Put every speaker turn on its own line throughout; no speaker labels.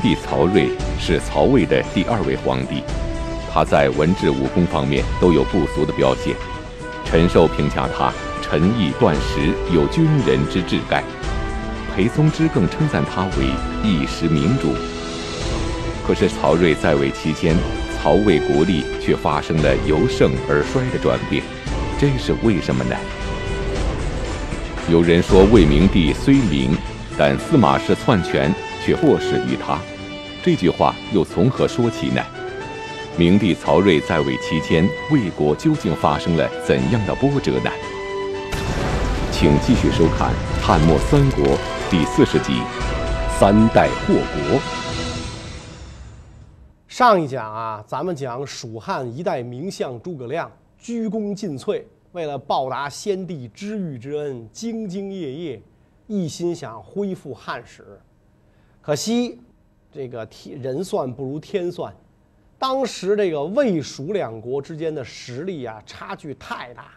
帝曹睿是曹魏的第二位皇帝，他在文治武功方面都有不俗的表现。陈寿评价他沉毅断食，有军人之志概。裴松之更称赞他为一时明主。可是曹睿在位期间，曹魏国力却发生了由盛而衰的转变，这是为什么呢？有人说魏明帝虽明，但司马氏篡权。却祸始于他，这句话又从何说起呢？明帝曹睿在位期间，魏国究竟发生了怎样的波折呢？请继续收看《汉末三国》第四十集《三代祸国》。
上一讲啊，咱们讲蜀汉一代名相诸葛亮鞠躬尽瘁，为了报答先帝知遇之恩，兢兢业业，一心想恢复汉室。可惜，这个天人算不如天算。当时这个魏蜀两国之间的实力啊，差距太大。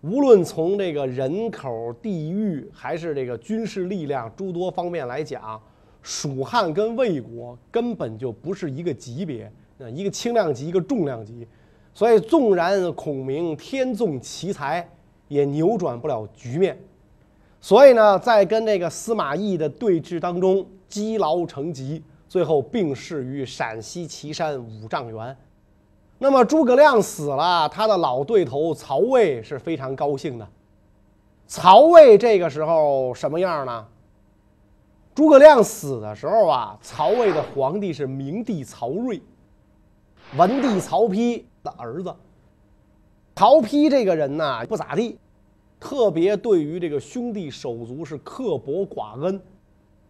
无论从这个人口、地域，还是这个军事力量诸多方面来讲，蜀汉跟魏国根本就不是一个级别，一个轻量级，一个重量级。所以，纵然孔明天纵奇才，也扭转不了局面。所以呢，在跟这个司马懿的对峙当中。积劳成疾，最后病逝于陕西岐山五丈原。那么诸葛亮死了，他的老对头曹魏是非常高兴的。曹魏这个时候什么样呢？诸葛亮死的时候啊，曹魏的皇帝是明帝曹睿，文帝曹丕的儿子。曹丕这个人呢不咋地，特别对于这个兄弟手足是刻薄寡恩。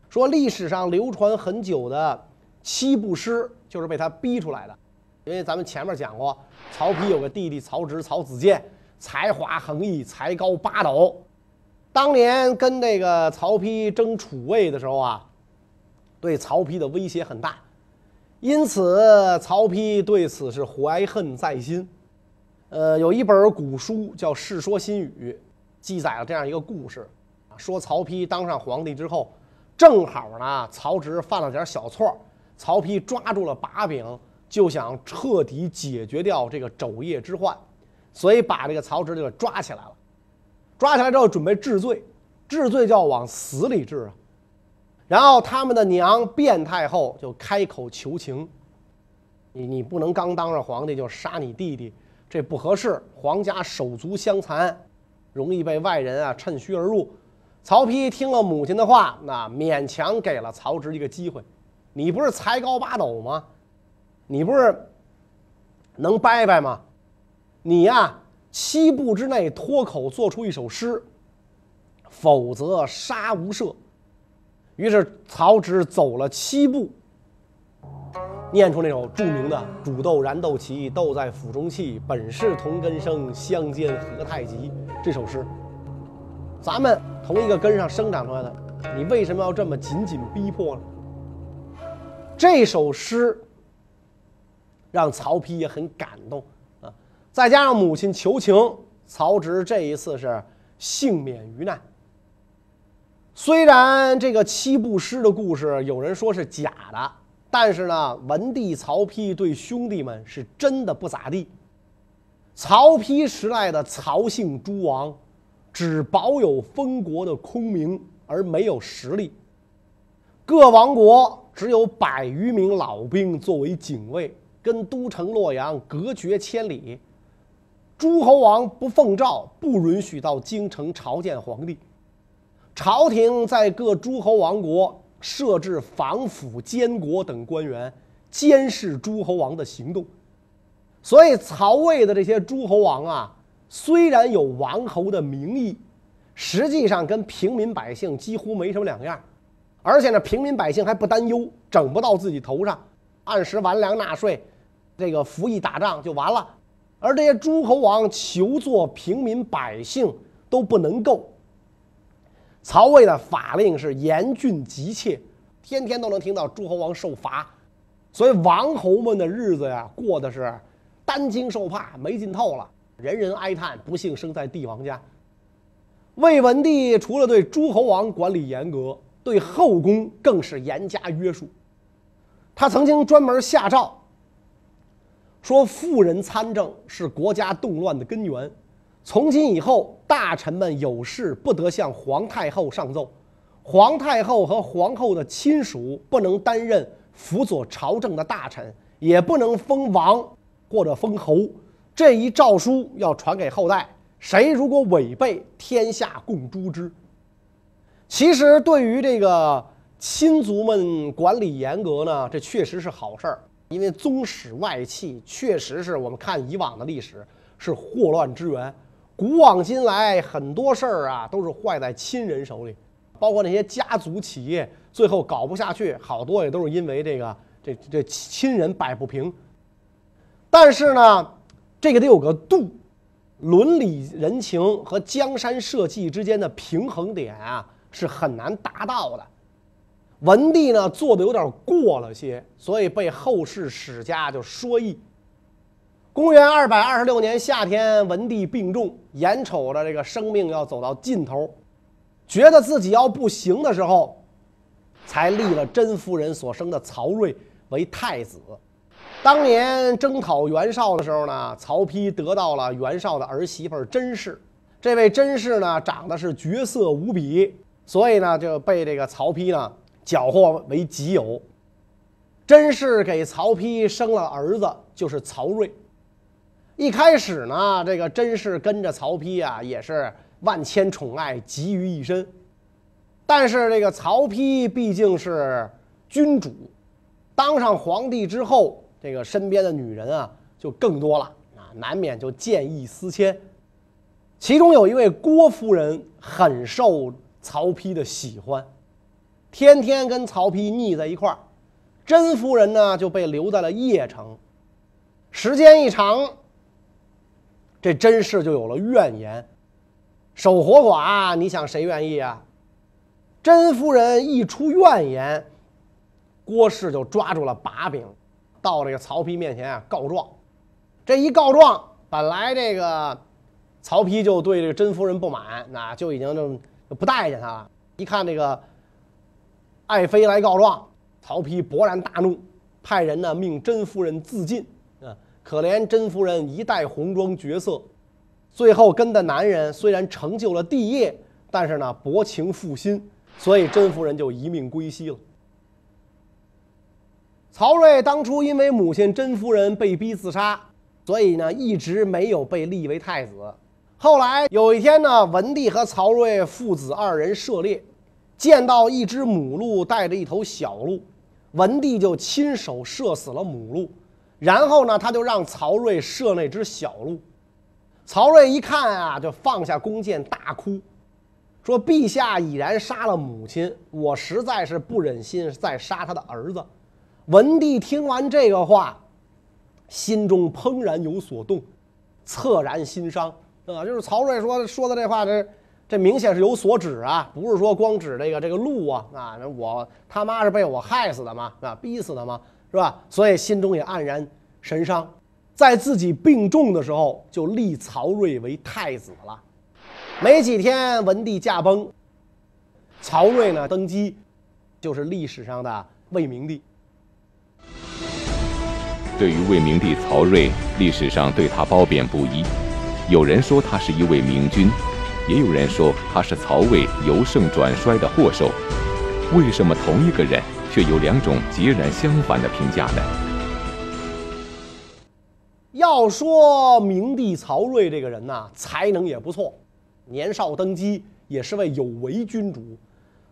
说历史上流传很久的七步诗就是被他逼出来的，因为咱们前面讲过，曹丕有个弟弟曹植、曹子建，才华横溢，才高八斗。当年跟这个曹丕争楚魏的时候啊，对曹丕的威胁很大，因此曹丕对此是怀恨在心。呃，有一本古书叫《世说新语》，记载了这样一个故事，说曹丕当上皇帝之后。正好呢，曹植犯了点小错，曹丕抓住了把柄，就想彻底解决掉这个肘腋之患，所以把这个曹植就抓起来了。抓起来之后，准备治罪，治罪就要往死里治啊。然后他们的娘卞太后就开口求情：“你你不能刚当上皇帝就杀你弟弟，这不合适，皇家手足相残，容易被外人啊趁虚而入。”曹丕听了母亲的话，那勉强给了曹植一个机会。你不是才高八斗吗？你不是能掰掰吗？你呀，七步之内脱口做出一首诗，否则杀无赦。于是曹植走了七步，念出那首著名的“煮豆燃豆萁，豆在釜中泣。本是同根生，相煎何太急”这首诗。咱们同一个根上生长出来的，你为什么要这么紧紧逼迫呢？这首诗让曹丕也很感动啊！再加上母亲求情，曹植这一次是幸免于难。虽然这个七步诗的故事有人说是假的，但是呢，文帝曹丕对兄弟们是真的不咋地。曹丕时代的曹姓诸王。只保有封国的空名，而没有实力。各王国只有百余名老兵作为警卫，跟都城洛阳隔绝千里。诸侯王不奉诏，不允许到京城朝见皇帝。朝廷在各诸侯王国设置防府监国等官员，监视诸侯王的行动。所以，曹魏的这些诸侯王啊。虽然有王侯的名义，实际上跟平民百姓几乎没什么两样，而且呢，平民百姓还不担忧，整不到自己头上，按时完粮纳税，这个服役打仗就完了。而这些诸侯王求做平民百姓都不能够。曹魏的法令是严峻急切，天天都能听到诸侯王受罚，所以王侯们的日子呀，过的是担惊受怕，没劲透了。人人哀叹不幸生在帝王家。魏文帝除了对诸侯王管理严格，对后宫更是严加约束他曾经专门下诏说：“妇人参政是国家动乱的根源，从今以后，大臣们有事不得向皇太后上奏，皇太后和皇后的亲属不能担任辅佐朝政的大臣，也不能封王或者封侯。这一诏书要传给后代，谁如果违背，天下共诛之。”其实，对于这个亲族们管理严格呢，这确实是好事儿。因为宗室外戚确实是我们看以往的历史是祸乱之源。古往今来，很多事儿啊都是坏在亲人手里，包括那些家族企业最后搞不下去，好多也都是因为这个这这亲人摆不平。但是呢，这个得有个度，伦理人情和江山社稷之间的平衡点啊。是很难达到的。文帝呢做的有点过了些，所以被后世史家就说议。公元二百二十六年夏天，文帝病重，眼瞅着这个生命要走到尽头，觉得自己要不行的时候，才立了甄夫人所生的曹睿为太子。当年征讨袁绍的时候呢，曹丕得到了袁绍的儿媳妇甄氏。这位甄氏呢，长得是绝色无比。所以呢，就被这个曹丕呢缴获为己有。甄氏给曹丕生了儿子，就是曹睿。一开始呢，这个甄氏跟着曹丕啊，也是万千宠爱集于一身。但是这个曹丕毕竟是君主，当上皇帝之后，这个身边的女人啊就更多了啊，难免就见异思迁。其中有一位郭夫人，很受。曹丕的喜欢，天天跟曹丕腻在一块儿，甄夫人呢就被留在了邺城。时间一长，这甄氏就有了怨言，守活寡，你想谁愿意啊？甄夫人一出怨言，郭氏就抓住了把柄，到这个曹丕面前啊告状。这一告状，本来这个曹丕就对这个甄夫人不满，那就已经就。不待见他了。一看这个爱妃来告状，曹丕勃然大怒，派人呢命甄夫人自尽。可怜甄夫人一代红妆绝色，最后跟的男人虽然成就了帝业，但是呢薄情负心，所以甄夫人就一命归西了。曹睿当初因为母亲甄夫人被逼自杀，所以呢一直没有被立为太子。后来有一天呢，文帝和曹睿父子二人涉猎，见到一只母鹿带着一头小鹿，文帝就亲手射死了母鹿，然后呢，他就让曹睿射那只小鹿。曹睿一看啊，就放下弓箭大哭，说：“陛下已然杀了母亲，我实在是不忍心再杀他的儿子。”文帝听完这个话，心中怦然有所动，恻然心伤。啊，就是曹睿说说的这话，这这明显是有所指啊，不是说光指这个这个鹿啊啊，我他妈是被我害死的吗？啊，逼死的吗？是吧？所以心中也黯然神伤，在自己病重的时候，就立曹睿为太子了。没几天，文帝驾崩，曹睿呢登基，就是历史上的魏明帝。
对于魏明帝曹睿，历史上对他褒贬不一。有人说他是一位明君，也有人说他是曹魏由盛转衰的祸首。为什么同一个人却有两种截然相反的评价呢？
要说明帝曹睿这个人呐，才能也不错，年少登基也是位有为君主。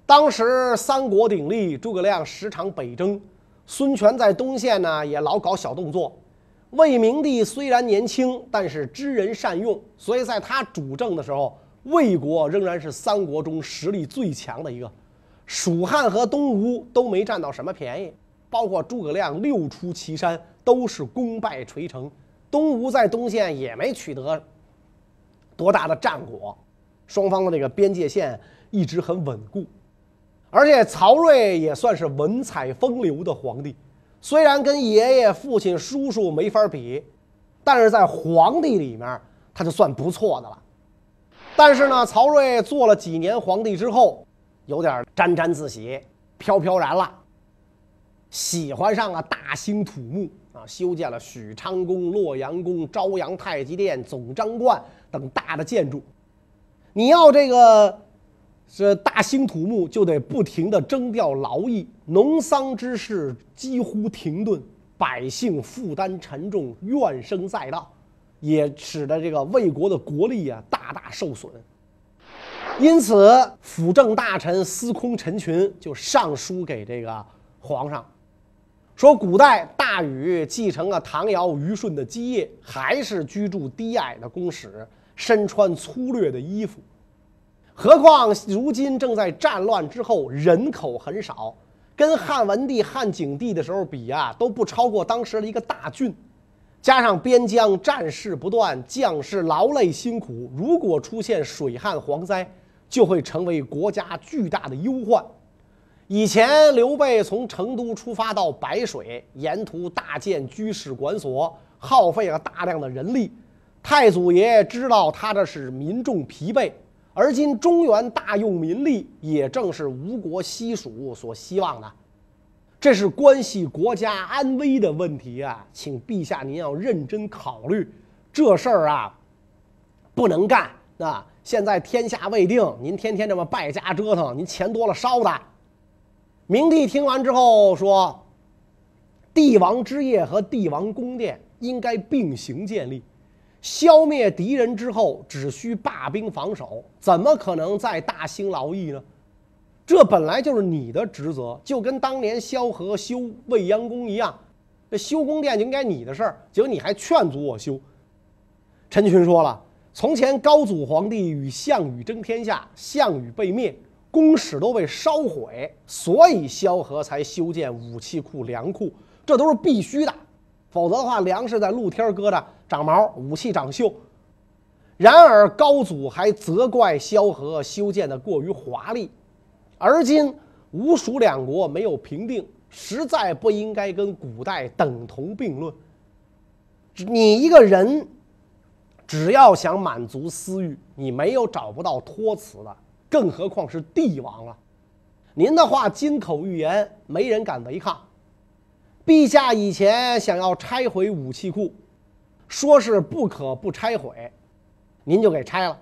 当时三国鼎立，诸葛亮时常北征，孙权在东线呢也老搞小动作。魏明帝虽然年轻，但是知人善用，所以在他主政的时候，魏国仍然是三国中实力最强的一个。蜀汉和东吴都没占到什么便宜，包括诸葛亮六出祁山都是功败垂成，东吴在东线也没取得多大的战果，双方的这个边界线一直很稳固，而且曹睿也算是文采风流的皇帝。虽然跟爷爷、父亲、叔叔没法比，但是在皇帝里面，他就算不错的了。但是呢，曹睿做了几年皇帝之后，有点沾沾自喜、飘飘然了。喜欢上了大兴土木啊，修建了许昌宫、洛阳宫、朝阳太极殿、总章观等大的建筑。你要这个这大兴土木，就得不停的征调劳役，农桑之事几乎停顿，百姓负担沉重，怨声载道，也使得这个魏国的国力啊大大受损。因此，辅政大臣司空陈群就上书给这个皇上。说古代大禹继承了唐尧虞舜的基业，还是居住低矮的宫室，身穿粗略的衣服。何况如今正在战乱之后，人口很少，跟汉文帝、汉景帝的时候比啊，都不超过当时的一个大郡。加上边疆战事不断，将士劳累辛苦，如果出现水旱蝗灾，就会成为国家巨大的忧患。以前刘备从成都出发到白水，沿途大建居士馆所，耗费了大量的人力。太祖爷知道他这是民众疲惫，而今中原大用民力，也正是吴国西蜀所希望的。这是关系国家安危的问题啊，请陛下您要认真考虑这事儿啊，不能干啊！现在天下未定，您天天这么败家折腾，您钱多了烧的。明帝听完之后说：“帝王之业和帝王宫殿应该并行建立。消灭敌人之后，只需罢兵防守，怎么可能再大兴劳役呢？这本来就是你的职责，就跟当年萧何修未央宫一样，这修宫殿就应该你的事儿。结果你还劝阻我修。”陈群说了：“从前高祖皇帝与项羽争天下，项羽被灭。”宫室都被烧毁，所以萧何才修建武器库、粮库，这都是必须的。否则的话，粮食在露天搁着长毛，武器长锈。然而高祖还责怪萧何修建的过于华丽，而今吴蜀两国没有平定，实在不应该跟古代等同并论。你一个人，只要想满足私欲，你没有找不到托词的。更何况是帝王了，您的话金口玉言，没人敢违抗。陛下以前想要拆毁武器库，说是不可不拆毁，您就给拆了。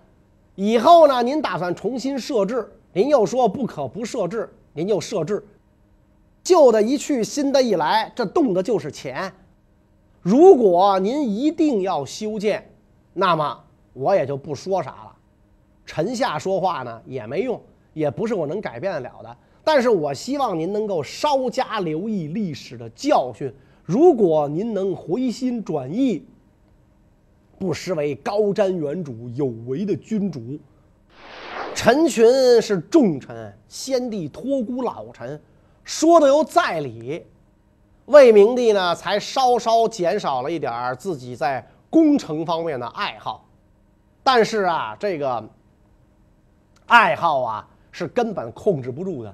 以后呢，您打算重新设置，您又说不可不设置，您就设置。旧的一去，新的一来，这动的就是钱。如果您一定要修建，那么我也就不说啥了。臣下说话呢也没用，也不是我能改变得了的。但是我希望您能够稍加留意历史的教训。如果您能回心转意，不失为高瞻远瞩、有为的君主。陈群是重臣，先帝托孤老臣，说的又在理。魏明帝呢，才稍稍减少了一点自己在工程方面的爱好。但是啊，这个。爱好啊，是根本控制不住的。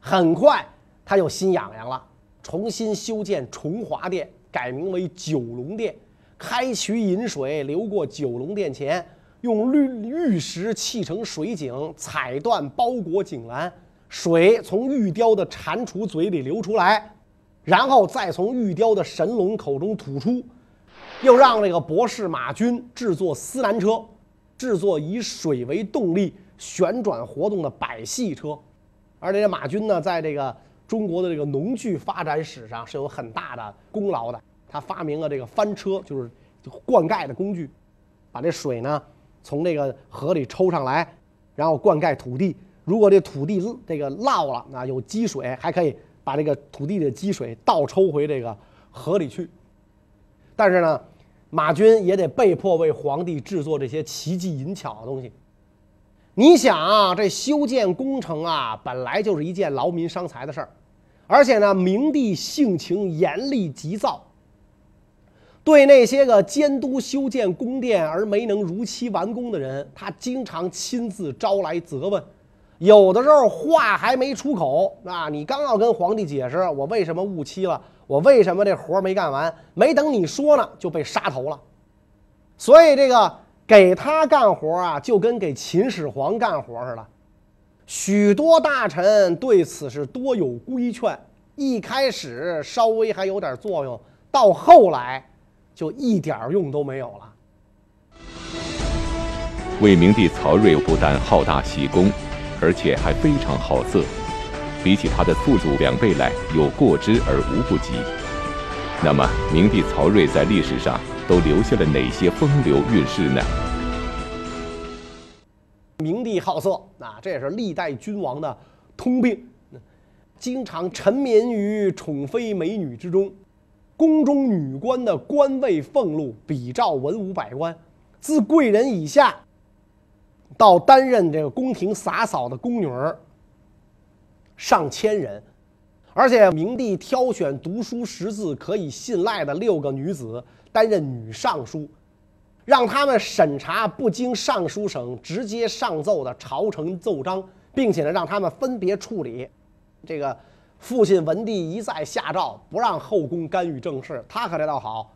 很快他又心痒痒了，重新修建崇华殿，改名为九龙殿，开渠引水流过九龙殿前，用绿玉石砌成水井，彩缎包裹井栏，水从玉雕的蟾蜍嘴里流出来，然后再从玉雕的神龙口中吐出。又让这个博士马军制作丝南车，制作以水为动力。旋转活动的百戏车，而且马军呢，在这个中国的这个农具发展史上是有很大的功劳的。他发明了这个翻车，就是灌溉的工具，把这水呢从这个河里抽上来，然后灌溉土地。如果这土地这个涝了，那有积水，还可以把这个土地的积水倒抽回这个河里去。但是呢，马军也得被迫为皇帝制作这些奇技淫巧的东西。你想啊，这修建工程啊，本来就是一件劳民伤财的事儿，而且呢，明帝性情严厉急躁，对那些个监督修建宫殿而没能如期完工的人，他经常亲自招来责问。有的时候话还没出口啊，你刚要跟皇帝解释我为什么误期了，我为什么这活没干完，没等你说呢，就被杀头了。所以这个。给他干活啊，就跟给秦始皇干活似的。许多大臣对此是多有规劝，一开始稍微还有点作用，到后来就一点用都没有了。
魏明帝曹睿不但好大喜功，而且还非常好色，比起他的宿主两倍来，有过之而无不及。那么，明帝曹睿在历史上都留下了哪些风流韵事呢？
明帝好色啊，这也是历代君王的通病，经常沉湎于宠妃美女之中。宫中女官的官位俸禄比照文武百官，自贵人以下。到担任这个宫廷洒扫的宫女儿，上千人，而且明帝挑选读书识字可以信赖的六个女子担任女尚书，让他们审查不经尚书省直接上奏的朝臣奏章，并且呢让他们分别处理。这个父亲文帝一再下诏不让后宫干预政事，他可这倒好，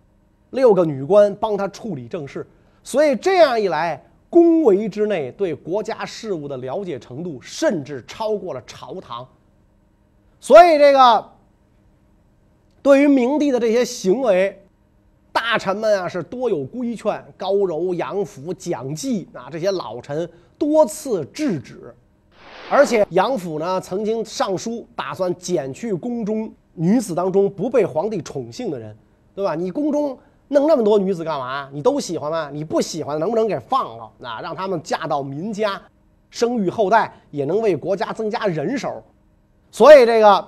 六个女官帮他处理政事，所以这样一来。宫闱之内对国家事务的了解程度，甚至超过了朝堂。所以，这个对于明帝的这些行为，大臣们啊是多有规劝。高柔、杨府、蒋济啊这些老臣多次制止，而且杨府呢曾经上书，打算减去宫中女子当中不被皇帝宠幸的人，对吧？你宫中。弄那么多女子干嘛？你都喜欢吗？你不喜欢，能不能给放了？啊，让他们嫁到民家，生育后代，也能为国家增加人手。所以这个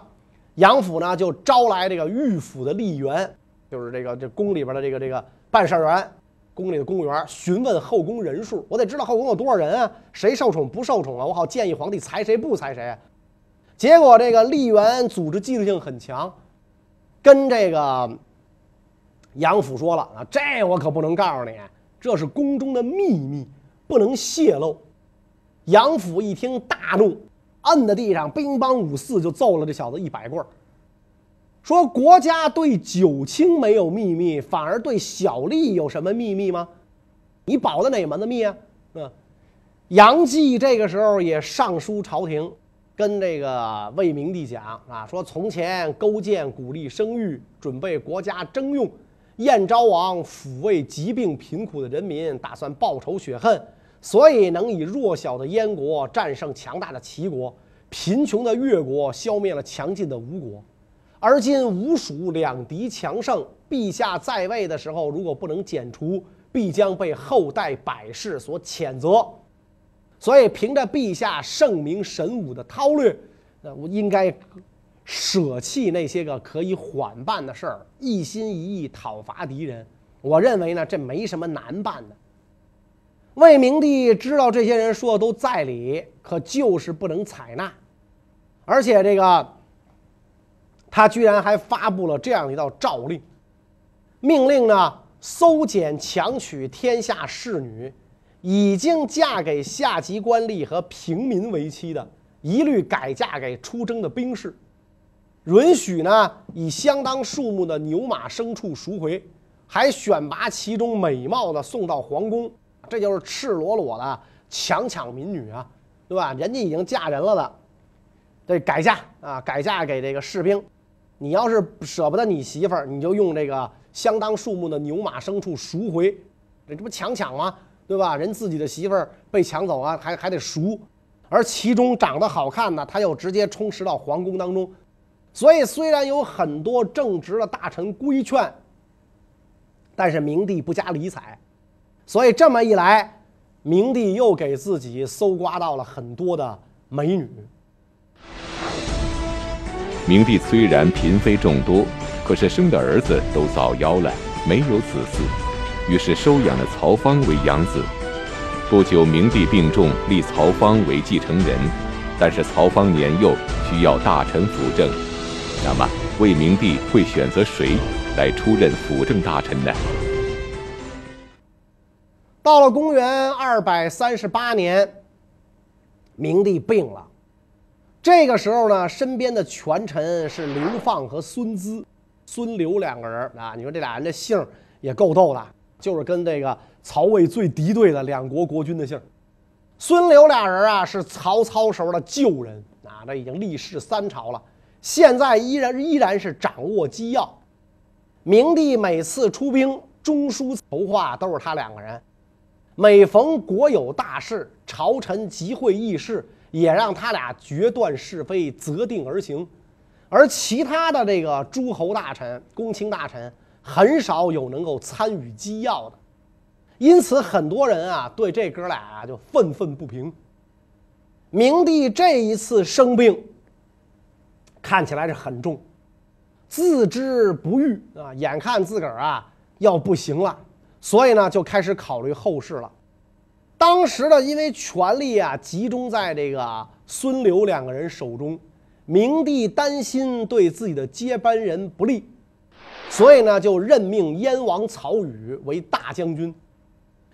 杨府呢，就招来这个御府的吏员，就是这个这宫里边的这个这个办事员，宫里的公务员，询问后宫人数。我得知道后宫有多少人啊？谁受宠不受宠啊？我好建议皇帝裁谁不裁谁。结果这个吏员组织纪律性很强，跟这个。杨府说了啊，这我可不能告诉你，这是宫中的秘密，不能泄露。杨府一听大怒，摁在地上，乒乓五四就揍了这小子一百棍儿说国家对九卿没有秘密，反而对小吏有什么秘密吗？你保的哪门子密啊？嗯，杨继这个时候也上书朝廷，跟这个魏明帝讲啊，说从前勾践鼓励生育，准备国家征用。燕昭王抚慰疾病贫苦的人民，打算报仇雪恨，所以能以弱小的燕国战胜强大的齐国，贫穷的越国消灭了强劲的吴国。而今吴蜀两敌强盛，陛下在位的时候如果不能剪除，必将被后代百世所谴责。所以凭着陛下圣明神武的韬略，那我应该。舍弃那些个可以缓办的事儿，一心一意讨伐敌人。我认为呢，这没什么难办的。魏明帝知道这些人说的都在理，可就是不能采纳。而且这个，他居然还发布了这样一道诏令，命令呢搜检强娶天下侍女，已经嫁给下级官吏和平民为妻的，一律改嫁给出征的兵士。允许呢以相当数目的牛马牲畜赎回，还选拔其中美貌的送到皇宫，这就是赤裸裸的强抢民女啊，对吧？人家已经嫁人了的，这改嫁啊，改嫁给这个士兵。你要是舍不得你媳妇儿，你就用这个相当数目的牛马牲畜赎回，这这不强抢吗？对吧？人自己的媳妇儿被抢走啊，还还得赎，而其中长得好看的，他又直接充实到皇宫当中。所以，虽然有很多正直的大臣规劝，但是明帝不加理睬。所以这么一来，明帝又给自己搜刮到了很多的美女。
明帝虽然嫔妃众多，可是生的儿子都早夭了，没有子嗣，于是收养了曹芳为养子。不久，明帝病重，立曹芳为继承人，但是曹芳年幼，需要大臣辅政。那么，魏明帝会选择谁来出任辅政大臣呢？
到了公元二百三十八年，明帝病了。这个时候呢，身边的权臣是刘放和孙资、孙刘两个人啊。你说这俩人的姓也够逗的，就是跟这个曹魏最敌对的两国国君的姓。孙刘俩人啊，是曹操时候的旧人啊，这已经历世三朝了。现在依然依然是掌握机要。明帝每次出兵，中枢筹划都是他两个人。每逢国有大事，朝臣集会议事，也让他俩决断是非，择定而行。而其他的这个诸侯大臣、公卿大臣，很少有能够参与机要的。因此，很多人啊对这哥俩啊就愤愤不平。明帝这一次生病，看起来是很重，自知不愈啊，眼看自个儿啊要不行了。所以呢，就开始考虑后事了。当时呢，因为权力啊集中在这个孙刘两个人手中，明帝担心对自己的接班人不利，所以呢，就任命燕王曹宇为大将军，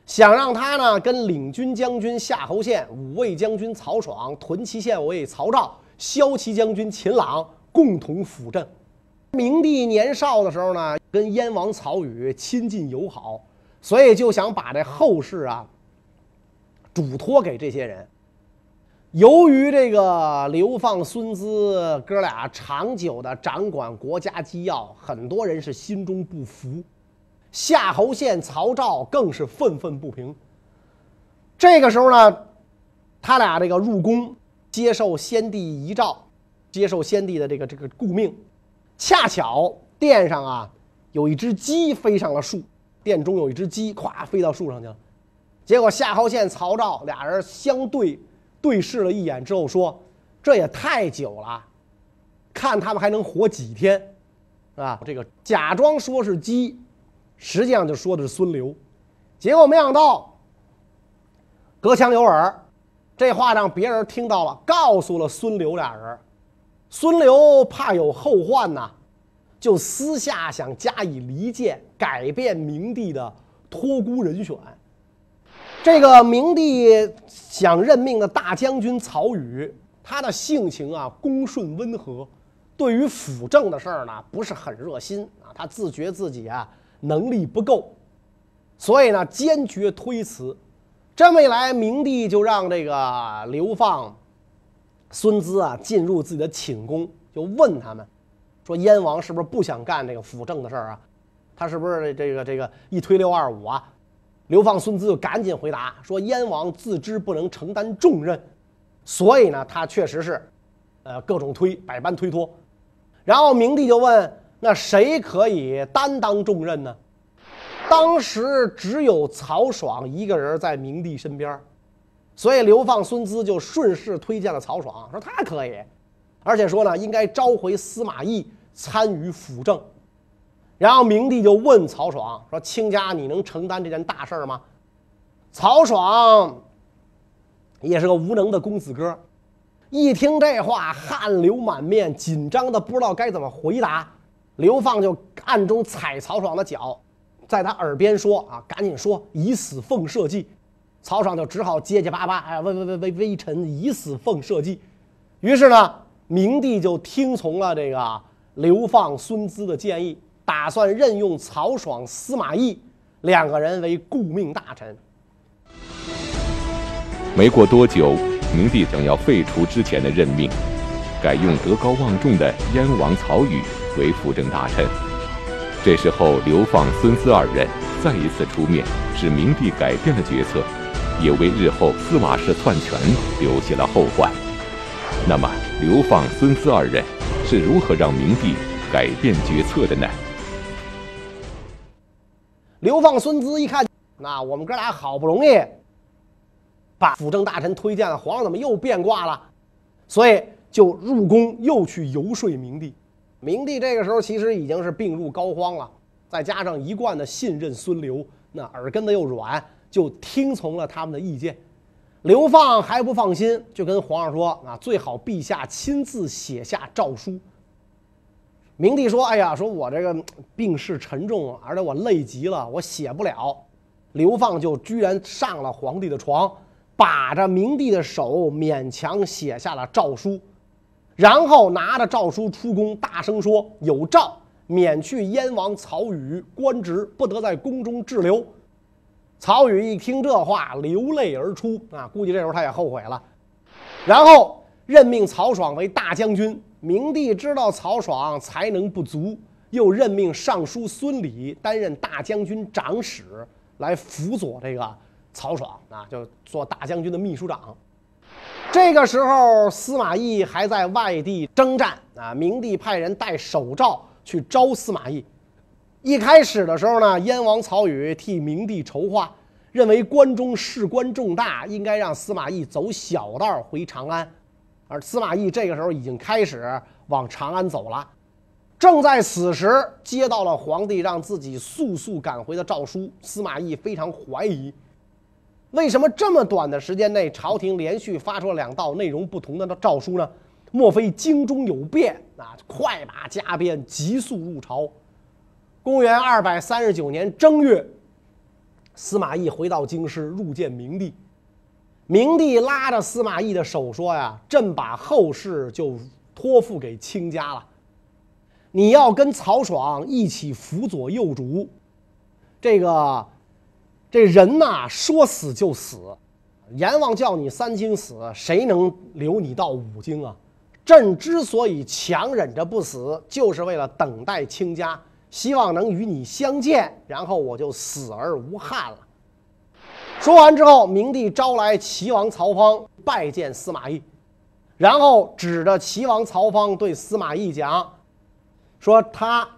想让他呢跟领军将军夏侯宪、五位将军曹爽、屯骑县尉曹昭、骁骑将军秦朗共同辅政。明帝年少的时候呢，跟燕王曹宇亲近友好。所以就想把这后事啊，嘱托给这些人。由于这个流放孙资哥俩长久的掌管国家机要，很多人是心中不服。夏侯宪、曹昭更是愤愤不平。这个时候呢，他俩这个入宫接受先帝遗诏，接受先帝的这个这个顾命，恰巧殿上啊有一只鸡飞上了树。殿中有一只鸡，咵飞到树上去了。结果夏侯宪、曹昭俩人相对对视了一眼之后说：“这也太久了，看他们还能活几天，啊？”这个假装说是鸡，实际上就说的是孙刘。结果没想到隔墙有耳，这话让别人听到了，告诉了孙刘俩人。孙刘怕有后患呐。就私下想加以离间，改变明帝的托孤人选。这个明帝想任命的大将军曹宇，他的性情啊恭顺温和，对于辅政的事儿呢不是很热心啊。他自觉自己啊能力不够，所以呢坚决推辞。这么一来，明帝就让这个流放孙资啊进入自己的寝宫，就问他们。说燕王是不是不想干这个辅政的事儿啊？他是不是这个这个一推六二五啊？流放孙资就赶紧回答说：燕王自知不能承担重任，所以呢，他确实是，呃，各种推，百般推脱。然后明帝就问：那谁可以担当重任呢？当时只有曹爽一个人在明帝身边，所以流放孙资就顺势推荐了曹爽，说他可以。而且说呢，应该召回司马懿参与辅政。然后明帝就问曹爽说：“卿家你能承担这件大事吗？”曹爽也是个无能的公子哥，一听这话，汗流满面，紧张的不知道该怎么回答。刘放就暗中踩曹爽的脚，在他耳边说：“啊，赶紧说，以死奉社稷。”曹爽就只好结结巴巴：“哎，微微微微微臣以死奉社稷。”于是呢。明帝就听从了这个流放孙资的建议，打算任用曹爽、司马懿两个人为顾命大臣。
没过多久，明帝想要废除之前的任命，改用德高望重的燕王曹宇为辅政大臣。这时候，流放孙资二人再一次出面，使明帝改变了决策，也为日后司马氏篡权留下了后患。那么，流放孙思二人是如何让明帝改变决策的呢？
流放孙资一看，那我们哥俩好不容易把辅政大臣推荐了，皇上怎么又变卦了？所以就入宫又去游说明帝。明帝这个时候其实已经是病入膏肓了，再加上一贯的信任孙刘，那耳根子又软，就听从了他们的意见。刘放还不放心，就跟皇上说：“啊，最好陛下亲自写下诏书。”明帝说：“哎呀，说我这个病势沉重，而且我累极了，我写不了。”刘放就居然上了皇帝的床，把着明帝的手，勉强写下了诏书，然后拿着诏书出宫，大声说：“有诏，免去燕王曹宇官职，不得在宫中滞留。”曹宇一听这话，流泪而出啊！估计这时候他也后悔了。然后任命曹爽为大将军，明帝知道曹爽才能不足，又任命尚书孙礼担任大将军长史，来辅佐这个曹爽啊，就做大将军的秘书长。这个时候，司马懿还在外地征战啊。明帝派人带手诏去招司马懿。一开始的时候呢，燕王曹宇替明帝筹划，认为关中事关重大，应该让司马懿走小道回长安。而司马懿这个时候已经开始往长安走了。正在此时，接到了皇帝让自己速速赶回的诏书，司马懿非常怀疑。为什么这么短的时间内，朝廷连续发出了两道内容不同的诏书呢？莫非京中有变啊？快马加鞭，急速入朝。公元二百三十九年正月，司马懿回到京师，入见明帝。明帝拉着司马懿的手说：“呀，朕把后事就托付给卿家了，你要跟曹爽一起辅佐幼主。这个。”这人呐，说死就死。阎王叫你三更死，谁能留你到五更啊？朕之所以强忍着不死，就是为了等待卿家，希望能与你相见，然后我就死而无憾了。说完之后，明帝招来齐王曹芳拜见司马懿，然后指着齐王曹芳对司马懿讲：“说他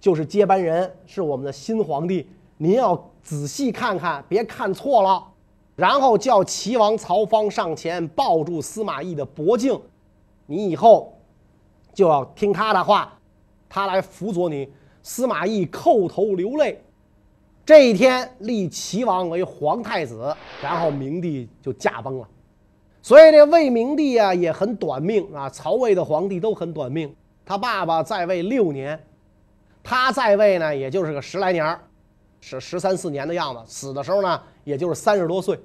就是接班人，是我们的新皇帝，您要。”仔细看看，别看错了。然后叫齐王曹芳上前抱住司马懿的脖颈，你以后就要听他的话，他来辅佐你。司马懿叩头流泪。这一天立齐王为皇太子，然后明帝就驾崩了。所以这魏明帝啊也很短命啊，曹魏的皇帝都很短命。他爸爸在位六年，他在位呢也就是个十来年儿。是十三四年的样子，死的时候呢，也就是三十多岁。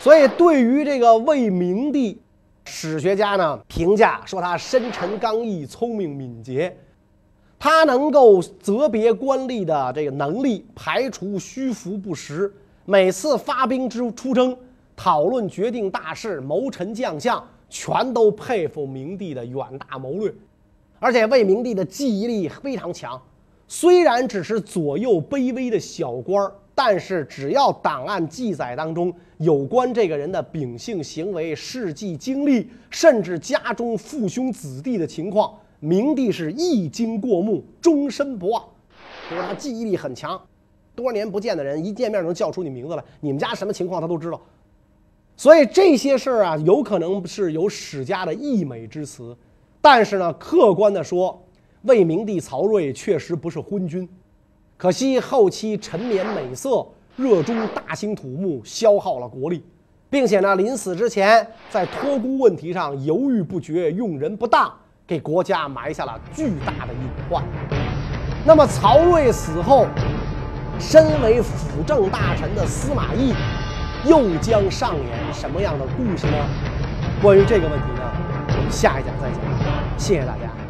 所以，对于这个魏明帝，史学家呢评价说他深沉刚毅、聪明敏捷，他能够择别官吏的这个能力，排除虚浮不实，每次发兵之出征、讨论决定大事、谋臣将相，全都佩服明帝的远大谋略。而且，魏明帝的记忆力非常强。虽然只是左右卑微的小官儿，但是只要档案记载当中有关这个人的秉性行为、事迹经历，甚至家中父兄子弟的情况，明帝是一经过目，终身不忘。就是他记忆力很强，多年不见的人一见面能叫出你名字来，你们家什么情况他都知道。所以这些事儿啊，有可能是有史家的溢美之词，但是呢，客观的说。魏明帝曹睿确实不是昏君，可惜后期沉湎美色，热衷大兴土木，消耗了国力，并且呢，临死之前在托孤问题上犹豫不决，用人不当，给国家埋下了巨大的隐患。那么曹睿死后，身为辅政大臣的司马懿又将上演什么样的故事呢？关于这个问题呢，我们下一讲再讲。谢谢大家。